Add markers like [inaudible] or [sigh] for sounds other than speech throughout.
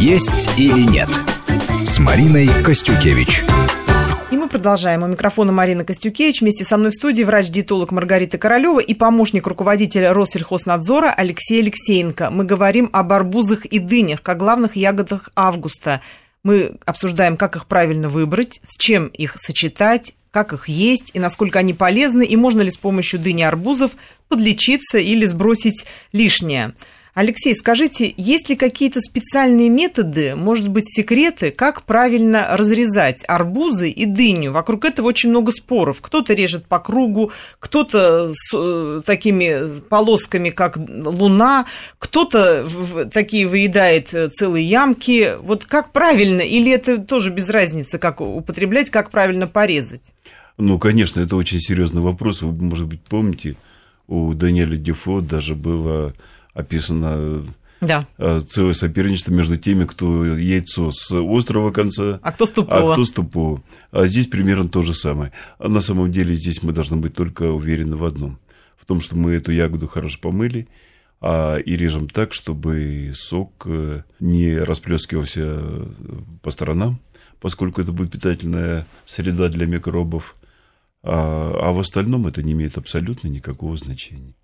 «Есть или нет» с Мариной Костюкевич. И мы продолжаем. У микрофона Марина Костюкевич. Вместе со мной в студии врач-диетолог Маргарита Королева и помощник руководителя Россельхознадзора Алексей Алексеенко. Мы говорим об арбузах и дынях, как главных ягодах августа. Мы обсуждаем, как их правильно выбрать, с чем их сочетать, как их есть и насколько они полезны, и можно ли с помощью дыни арбузов подлечиться или сбросить лишнее. Алексей, скажите, есть ли какие-то специальные методы, может быть, секреты, как правильно разрезать арбузы и дыню? Вокруг этого очень много споров. Кто-то режет по кругу, кто-то с э, такими полосками, как луна, кто-то такие выедает э, целые ямки. Вот как правильно? Или это тоже без разницы, как употреблять, как правильно порезать? Ну, конечно, это очень серьезный вопрос. Вы, может быть, помните, у Даниэля Дефо даже было описано да. Э, целое соперничество между теми, кто яйцо с острого конца, а кто с тупого. А кто с тупого. А здесь примерно то же самое. А на самом деле здесь мы должны быть только уверены в одном. В том, что мы эту ягоду хорошо помыли, а, и режем так, чтобы сок э, не расплескивался по сторонам, поскольку это будет питательная среда для микробов. А, а в остальном это не имеет абсолютно никакого значения.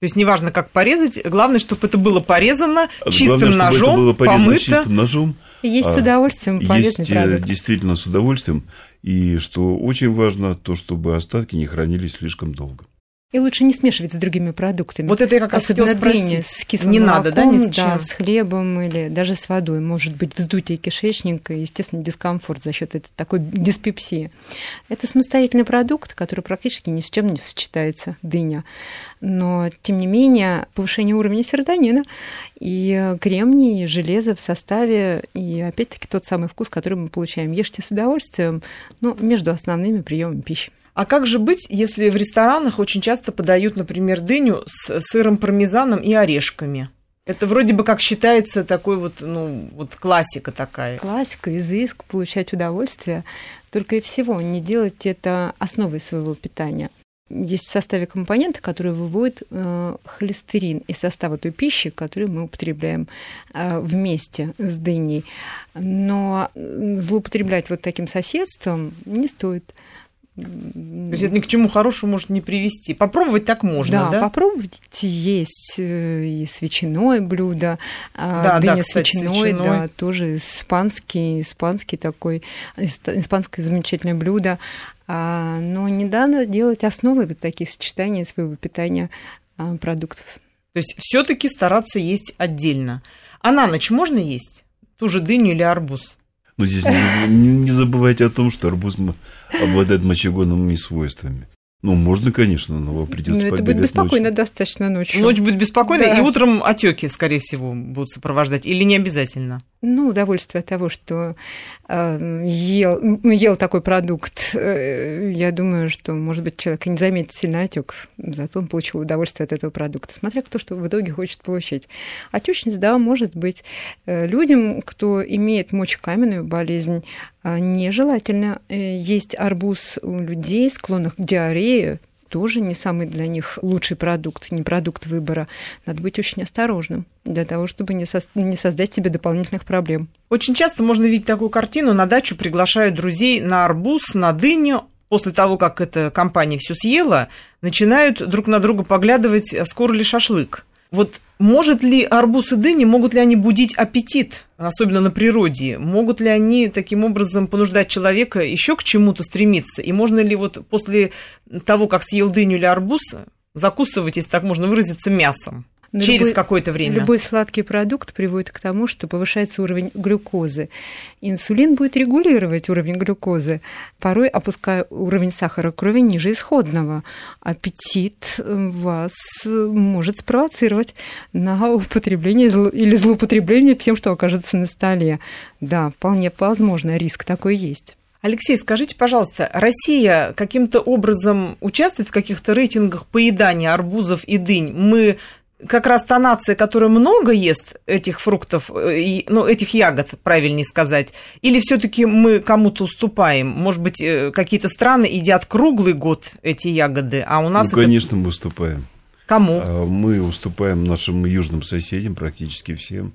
То есть неважно, как порезать, главное, чтобы это было порезано чистым главное, ножом, это было порезано помыто. чистым ножом. Есть с а, удовольствием полезный есть, э, продукт. Действительно, с удовольствием. И что очень важно, то, чтобы остатки не хранились слишком долго. И лучше не смешивать с другими продуктами. Вот это я как раз Особенно дыни с кислым не молоком, надо, да, ни с, да, с хлебом или даже с водой. Может быть вздутие кишечника и, естественно, дискомфорт за счет этой такой диспепсии. Это самостоятельный продукт, который практически ни с чем не сочетается, дыня. Но, тем не менее, повышение уровня серотонина и кремний, и железо в составе, и, опять-таки, тот самый вкус, который мы получаем. Ешьте с удовольствием, но между основными приемами пищи. А как же быть, если в ресторанах очень часто подают, например, дыню с сыром пармезаном и орешками? Это вроде бы как считается такой вот, ну, вот классика такая. Классика, изыск, получать удовольствие. Только и всего, не делать это основой своего питания. Есть в составе компоненты, которые выводят э, холестерин из состава той пищи, которую мы употребляем э, вместе с дыней. Но злоупотреблять вот таким соседством не стоит. То есть это ни к чему хорошему может не привести. Попробовать так можно, да? Да, попробовать есть э, и с ветчиной блюдо, а, да, дыня да, с ветчиной, да, тоже испанский, испанский такой, испанское замечательное блюдо. А, но не надо делать основой вот такие сочетания своего питания а, продуктов. То есть все-таки стараться есть отдельно. А на ночь можно есть ту же дыню или арбуз? Но здесь не, не, не забывайте о том, что арбуз обладает мочегонными свойствами. Ну, можно, конечно, но придется Но это будет беспокойно ночью. достаточно ночью. Ночь будет беспокойно, да. и утром отеки, скорее всего, будут сопровождать, или не обязательно? Ну, удовольствие от того, что э, ел, ну, ел такой продукт, э, я думаю, что, может быть, человек не заметит сильный отек, зато он получил удовольствие от этого продукта, смотря кто что в итоге хочет получить. Отечность, да, может быть. Э, людям, кто имеет мочекаменную болезнь, нежелательно э, есть арбуз у людей, склонных к диарее, тоже не самый для них лучший продукт, не продукт выбора. Надо быть очень осторожным для того, чтобы не, со- не создать себе дополнительных проблем. Очень часто можно видеть такую картину. На дачу приглашают друзей на арбуз, на дыню. После того, как эта компания все съела, начинают друг на друга поглядывать, а скоро ли шашлык. Вот может ли арбуз и дыни, могут ли они будить аппетит, особенно на природе? Могут ли они таким образом понуждать человека еще к чему-то стремиться? И можно ли вот после того, как съел дыню или арбуз, закусывать, если так можно выразиться, мясом? Но через любой, какое-то время. Любой сладкий продукт приводит к тому, что повышается уровень глюкозы. Инсулин будет регулировать уровень глюкозы, порой опуская уровень сахара крови ниже исходного. Аппетит э, вас может спровоцировать на употребление или злоупотребление всем, что окажется на столе. Да, вполне возможно, риск такой есть. Алексей, скажите, пожалуйста, Россия каким-то образом участвует в каких-то рейтингах поедания арбузов и дынь? Мы как раз та нация, которая много ест этих фруктов, э, ну, этих ягод, правильнее сказать, или все-таки мы кому-то уступаем? Может быть, э, какие-то страны едят круглый год эти ягоды, а у нас... Ну, это... конечно, мы уступаем. Кому? А, мы уступаем нашим южным соседям, практически всем.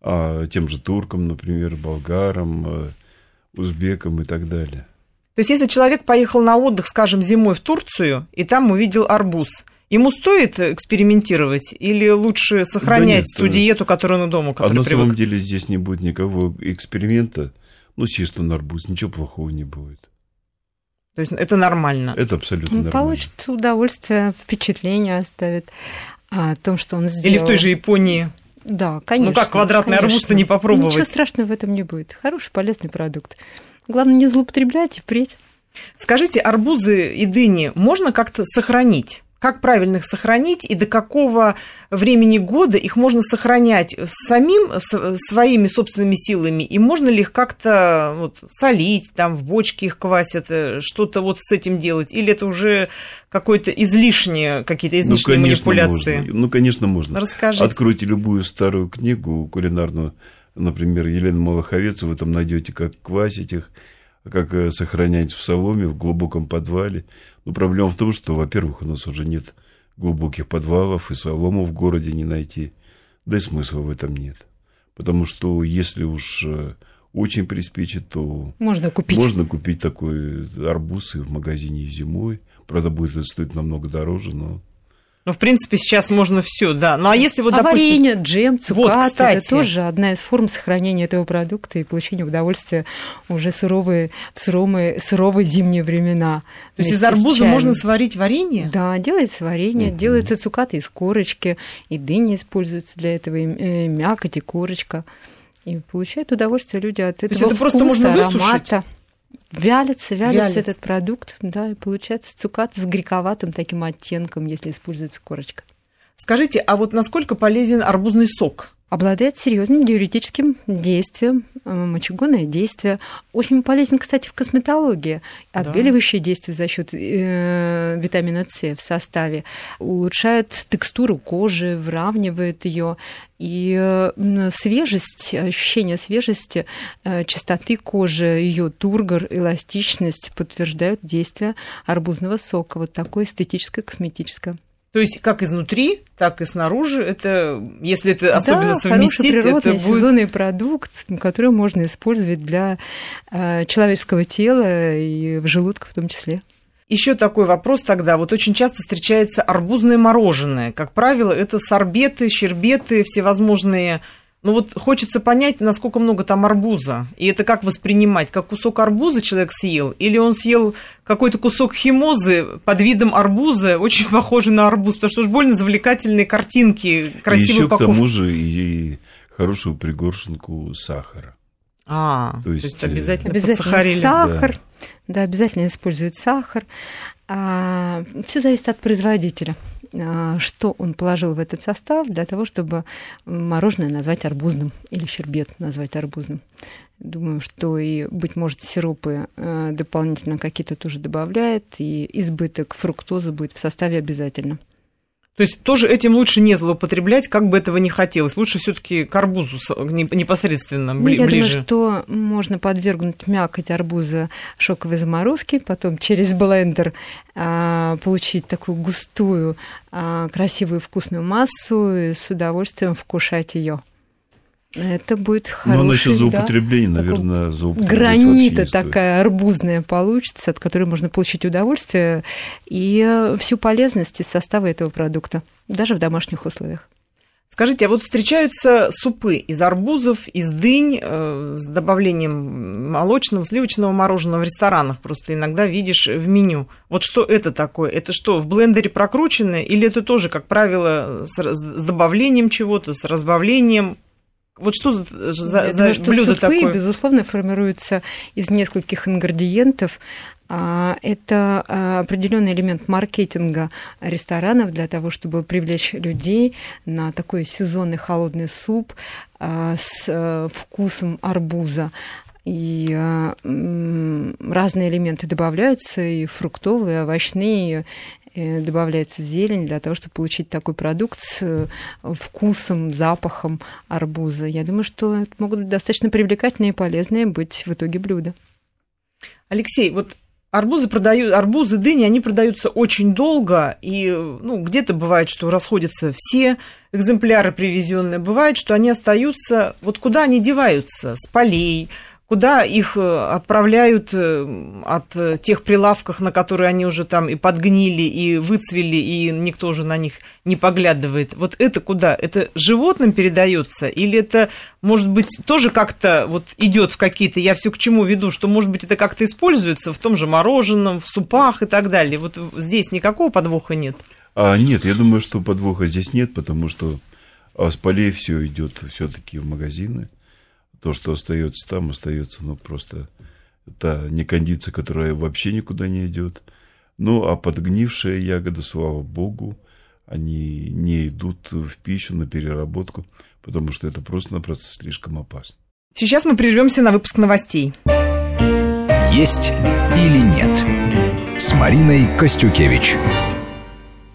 а тем же туркам, например, болгарам, э, узбекам и так далее. То есть, если человек поехал на отдых, скажем, зимой в Турцию, и там увидел арбуз, ему стоит экспериментировать или лучше сохранять да нет, ту диету, которую он дома, А на привык? самом деле здесь не будет никакого эксперимента. Ну, съест он арбуз, ничего плохого не будет. То есть это нормально. Это абсолютно он нормально. Получит удовольствие, впечатление оставит о том, что он сделал. Или в той же Японии. Да, конечно. Ну как квадратный арбуз-то не попробовать? Ничего страшного в этом не будет. Хороший, полезный продукт. Главное, не злоупотреблять и впредь. Скажите, арбузы и дыни можно как-то сохранить? Как правильно их сохранить и до какого времени года их можно сохранять самим, своими собственными силами, и можно ли их как-то вот, солить, там в бочке их квасят, э, что-то вот с этим делать, или это уже какое-то излишнее, какие-то ну, излишние ну, конечно, манипуляции? Можно. Ну, конечно, можно. Расскажите. Откройте любую старую книгу кулинарную, например, Елена Малаховец, вы там найдете, как квасить их, как э, сохранять в соломе, в глубоком подвале. Но проблема в том, что, во-первых, у нас уже нет глубоких подвалов, и солому в городе не найти. Да и смысла в этом нет. Потому что если уж э, очень приспичит, то можно купить, можно купить такой арбуз и в магазине зимой. Правда, будет это стоить намного дороже, но ну, в принципе, сейчас можно все, да. Ну, а если вот, а допустим... варенье, джем, цукат, вот, кстати. это тоже одна из форм сохранения этого продукта и получения удовольствия уже суровые, в суровые, суровые зимние времена. То есть из арбуза можно сварить варенье? Да, делается варенье, mm-hmm. делаются цукаты из корочки, и дыни используются для этого, и э, мякоть, и корочка. И получают удовольствие люди от этого То есть это вкуса, просто можно аромата. Вялится, вялится, вялится этот продукт, да, и получается цукат с грековатым таким оттенком, если используется корочка. Скажите, а вот насколько полезен арбузный сок? Обладает серьезным диуретическим действием, мочегонное действие. Очень полезен, кстати, в косметологии. Отбеливающее да. действие за счет э, витамина С в составе. Улучшает текстуру кожи, выравнивает ее. И свежесть, ощущение свежести, э, чистоты кожи, ее тургор, эластичность подтверждают действие арбузного сока. Вот такое эстетическое, косметическое. То есть как изнутри, так и снаружи. Это, если это особенно да, совместить, природный, это будет... сезонный продукт, который можно использовать для э, человеческого тела и в желудка в том числе. Еще такой вопрос тогда. Вот очень часто встречается арбузное мороженое. Как правило, это сорбеты, щербеты, всевозможные ну вот хочется понять, насколько много там арбуза. И это как воспринимать? Как кусок арбуза человек съел? Или он съел какой-то кусок химозы под видом арбуза, очень [laughs] похожий на арбуз? Потому что уж больно завлекательные картинки, красивые Еще к тому же и хорошую пригоршенку сахара. А, то есть, то есть обязательно, обязательно сахар. Да. да, обязательно используют сахар. А, все зависит от производителя. А, что он положил в этот состав для того, чтобы мороженое назвать арбузным или щербет назвать арбузным. Думаю, что и, быть может, сиропы э, дополнительно какие-то тоже добавляет, и избыток фруктозы будет в составе обязательно. То есть тоже этим лучше не злоупотреблять, как бы этого не хотелось. Лучше все-таки к арбузу непосредственно ну, ближе. Я думаю, что можно подвергнуть мякоть арбуза шоковой заморозке, потом через блендер а, получить такую густую, а, красивую, вкусную массу и с удовольствием вкушать ее. Это будет хороший, Ну, насчет злоупотребления, да, наверное, злоупотребление Гранита такая арбузная получится, от которой можно получить удовольствие и э, всю полезность из состава этого продукта, даже в домашних условиях. Скажите, а вот встречаются супы из арбузов, из дынь э, с добавлением молочного, сливочного мороженого в ресторанах. Просто иногда видишь в меню. Вот что это такое? Это что, в блендере прокрученное? Или это тоже, как правило, с, с добавлением чего-то, с разбавлением? Вот что за, за, Я думаю, что блюдо супы, такое? безусловно, формируются из нескольких ингредиентов. А, это а, определенный элемент маркетинга ресторанов для того, чтобы привлечь людей на такой сезонный холодный суп а, с э, вкусом арбуза и разные элементы добавляются, и фруктовые, и овощные, добавляется зелень для того, чтобы получить такой продукт с э, вкусом, запахом арбуза. Я думаю, что это могут быть достаточно привлекательные и полезные быть в итоге блюда. Алексей, вот арбузы продают, арбузы, дыни, они продаются очень долго, и ну, где-то бывает, что расходятся все экземпляры привезенные, бывает, что они остаются, вот куда они деваются, с полей, куда их э, отправляют э, от тех прилавков, на которые они уже там и подгнили, и выцвели, и никто уже на них не поглядывает. Вот это куда? Это животным передается? Или это, может быть, тоже как-то вот идет в какие-то, я все к чему веду, что, может быть, это как-то используется в том же мороженом, в супах и так далее. Вот здесь никакого подвоха нет? А, нет, я думаю, что подвоха здесь нет, потому что а, с полей все идет все-таки в магазины то, что остается там, остается, ну, просто та некондиция, которая вообще никуда не идет. Ну, а подгнившие ягоды, слава богу, они не идут в пищу на переработку, потому что это просто-напросто слишком опасно. Сейчас мы прервемся на выпуск новостей. Есть или нет с Мариной Костюкевич.